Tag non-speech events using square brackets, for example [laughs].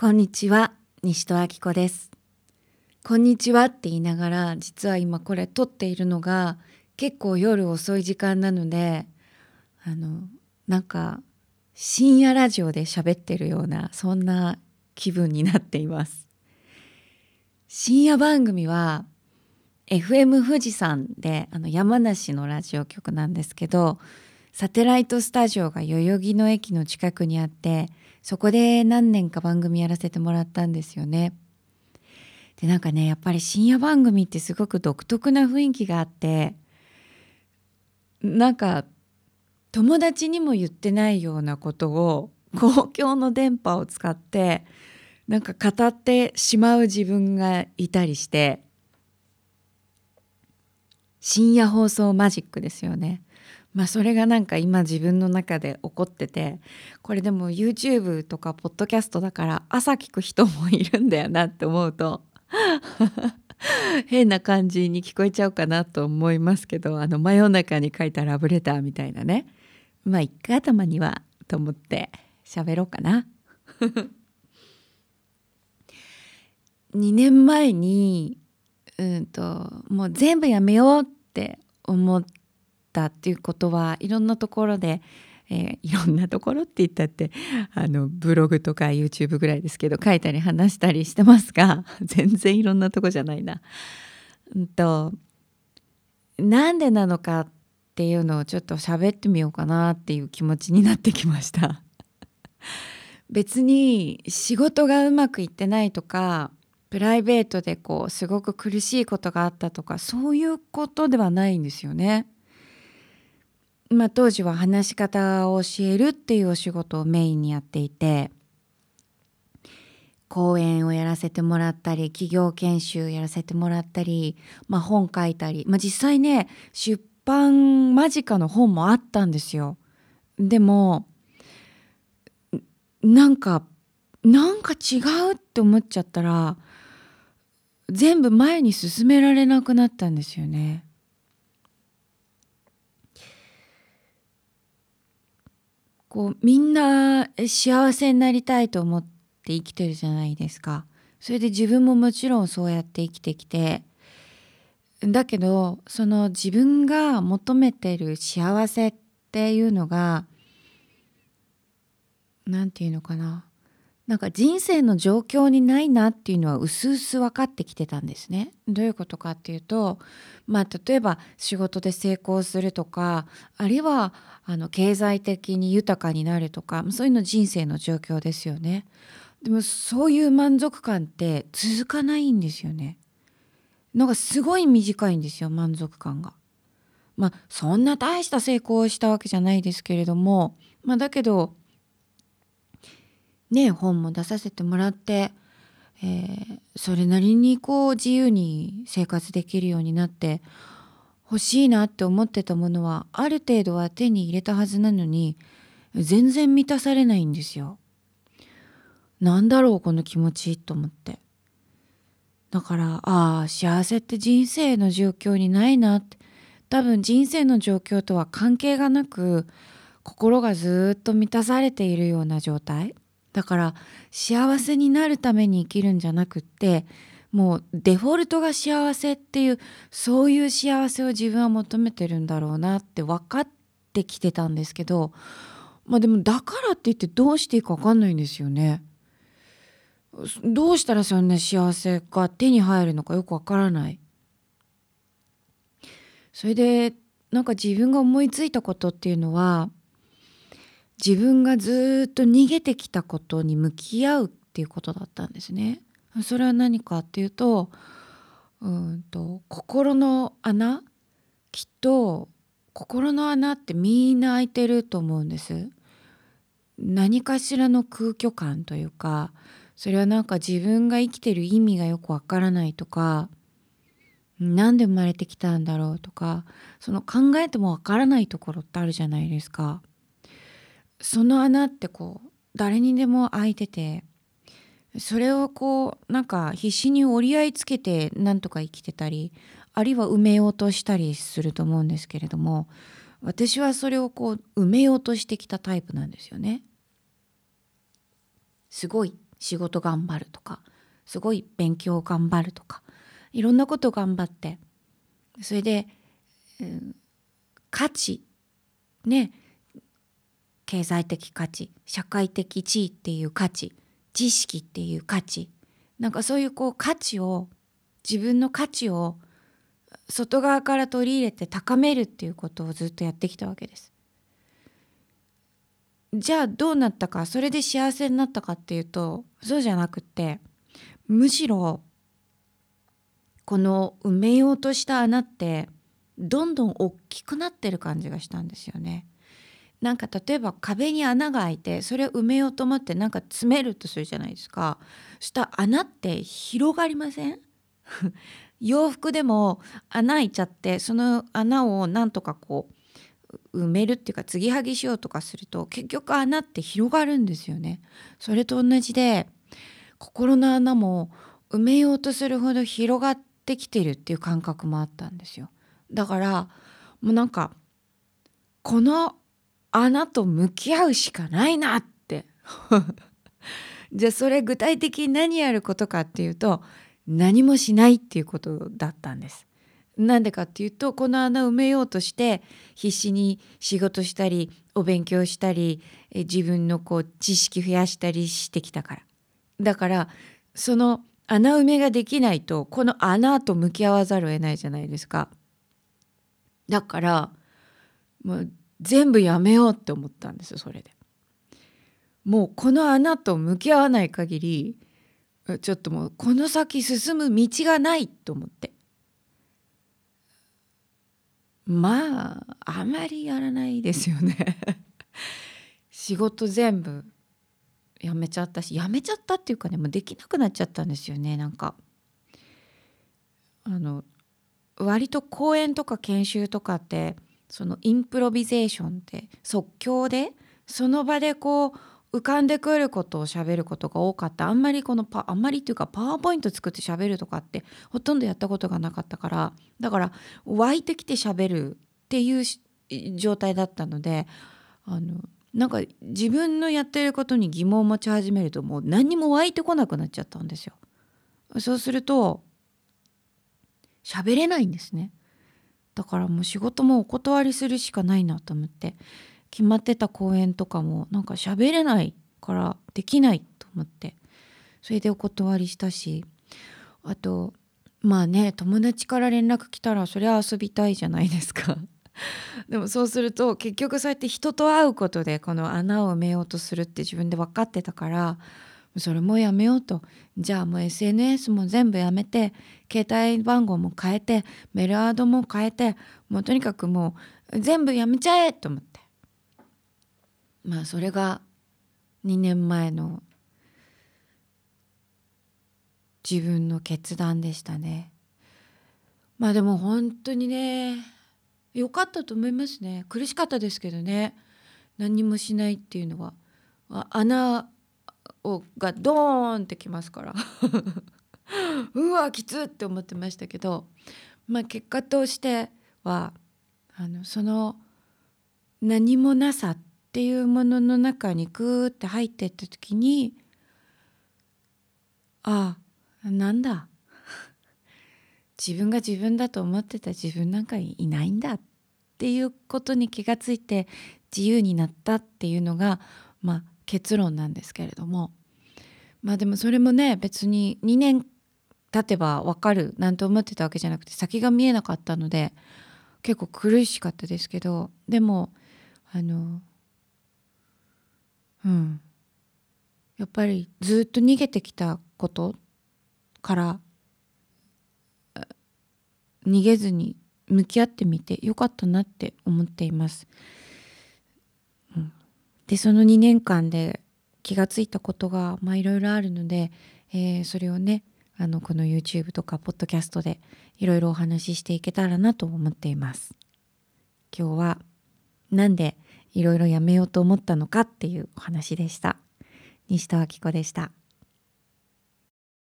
こんにちは西戸明子です。こんにちはって言いながら実は今これ撮っているのが結構夜遅い時間なのであのなんか深夜ラジオで喋ってるようなそんな気分になっています。深夜番組は FM 富士山であの山梨のラジオ局なんですけどサテライトスタジオが代々木の駅の近くにあってそこで何年か番組やらせてもらったんですよね。でなんかねやっぱり深夜番組ってすごく独特な雰囲気があってなんか友達にも言ってないようなことを公共の電波を使ってなんか語ってしまう自分がいたりして深夜放送マジックですよね。まあそれがなんか今自分の中で起こっててこれでも YouTube とかポッドキャストだから朝聞く人もいるんだよなって思うと [laughs] 変な感じに聞こえちゃうかなと思いますけどあの真夜中に書いたラブレターみたいなねまあ一回頭にはと思って喋ろうかな。[laughs] 2年前にうんともう全部やめようって思ってたっていうことはいろんなところで、えー、いろんなところって言ったってあのブログとか YouTube ぐらいですけど書いたり話したりしてますが [laughs] 全然いろんなとこじゃないな。うんとなんでなのかっていうのをちょっと喋ってみようかなっていう気持ちになってきました。[laughs] 別に仕事がうまくいってないとかプライベートでこうすごく苦しいことがあったとかそういうことではないんですよね。まあ、当時は話し方を教えるっていうお仕事をメインにやっていて講演をやらせてもらったり企業研修やらせてもらったり、まあ、本書いたり、まあ、実際ね出版間近の本もあったんですよ。でもなんかなんか違うって思っちゃったら全部前に進められなくなったんですよね。こうみんな幸せになりたいと思って生きてるじゃないですか。それで自分ももちろんそうやって生きてきてだけどその自分が求めてる幸せっていうのが何て言うのかななんか人生の状況にないなっていうのはうすうす分かってきてたんですね。どういうことかっていうとまあ例えば仕事で成功するとかあるいはあの経済的に豊かになるとかそういうの人生の状況ですよね。でもそういう満足感って続かないんですよね。なんかすごい短いんですよ満足感が。まあそんな大した成功をしたわけじゃないですけれどもまあだけどね本も出させてもらって、えー、それなりにこう自由に生活できるようになって欲しいなって思ってたものはある程度は手に入れたはずなのに全然満たされないんですよ。なんだろうこの気持ちと思って。だからああ幸せって人生の状況にないなって多分人生の状況とは関係がなく心がずっと満たされているような状態だから幸せになるために生きるんじゃなくってもうデフォルトが幸せっていうそういう幸せを自分は求めてるんだろうなって分かってきてたんですけどまあでもだからって言ってどうしていいか分かんないんですよね。どうしたらそんな幸せが手に入るのかよく分からない。それでなんか自分が思いついたことっていうのは自分がずっと逃げてきたことに向き合うっていうことだったんですね。それは何かっていうとうんと心の穴きっと心の穴ってみんな開いてると思うんです。何かしらの空虚感というかそれはなんか自分が生きてる意味がよくわからないとか何で生まれてきたんだろうとかその考えてもわからないところってあるじゃないですか。その穴ってこう誰にでも開いててそれをこうなんか必死に折り合いつけてなんとか生きてたりあるいは埋めようとしたりすると思うんですけれども私はそれをこう埋めようとしてきたタイプなんですよね。すごい仕事頑張るとかすごい勉強頑張るとかいろんなこと頑張ってそれで、うん、価値ね経済的価値社会的地位っていう価値知識っていう価値なんかそういうこう価値を自分の価値を外側から取り入れて高めるっていうことをずっとやってきたわけです。じゃあどうなったかそれで幸せになったかっていうとそうじゃなくってむしろこの埋めようとした穴ってどんどん大きくなってる感じがしたんですよね。なんか例えば壁に穴が開いてそれを埋めようと思ってなんか詰めるとするじゃないですか。した穴って広がりません？[laughs] 洋服でも穴開いちゃってその穴をなんとかこう埋めるっていうか継ぎはぎしようとかすると結局穴って広がるんですよね。それと同じで心の穴も埋めようとするほど広がってきてるっていう感覚もあったんですよ。だからもうなんかこの穴と向き合うしかないなって。[laughs] じゃあそれ具体的に何やることかっていうと何もしないっていうことだったんです。なんでかっていうとこの穴埋めようとして必死に仕事したりお勉強したり自分のこう知識増やしたりしてきたから。だからその穴埋めができないとこの穴と向き合わざるを得ないじゃないですか。だからもう全部やめようって思ったんですよそれで。もうこの穴と向き合わない限りちょっともうこの先進む道がないと思って。まああまりやらないですよね。[laughs] 仕事全部やめちゃったしやめちゃったっていうかねもうできなくなっちゃったんですよねなんか。あの割と講演とか研修とかってそのインプロビゼーションって即興でその場でこう浮かんでくることを喋ることが多かったあんまりこのパあんまりっていうかパワーポイント作って喋るとかってほとんどやったことがなかったからだから湧いてきて喋るっていう状態だったのであのなんか自分のやってることに疑問を持ち始めるともう何にも湧いてこなくなっちゃったんですよ。そうすると喋れないんですね。だからもう仕事もお断りするしかないなと思って決まってた公演とかもなんか喋れないからできないと思ってそれでお断りしたしあとまあね友達から連絡来たらそれは遊びたいじゃないですか。[laughs] でもそうすると結局そうやって人と会うことでこの穴を埋めようとするって自分で分かってたからそれもやめようと。じゃあもう SNS も全部やめて携帯番号も変えてメールアドも変えてもうとにかくもう全部やめちゃえと思って。まあそれが2年前の自分の決断でしたね。まあでも本当にね良かったと思いますね。苦しかったですけどね。何もしないっていうのは。穴をがドーンってきますから。[laughs] うわきつって思ってましたけど、まあ、結果としてはあのその何もなさっていうものの中にグーって入ってった時にああなんだ。自分が自分だと思ってた自分なんかいないんだっていうことに気がついて自由になったっていうのが、まあ、結論なんですけれどもまあでもそれもね別に2年経てば分かるなんて思ってたわけじゃなくて先が見えなかったので結構苦しかったですけどでもあのうんやっぱりずっと逃げてきたことから逃げずに向き合ってみてよかったなって思っています。でその2年間で気がついたことがいろいろあるので、えー、それをねあのこの YouTube とかポッドキャストでいろいろお話ししていけたらなと思っています。今日はなんでいろいろやめようと思ったのかっていうお話でした。西田明子でした。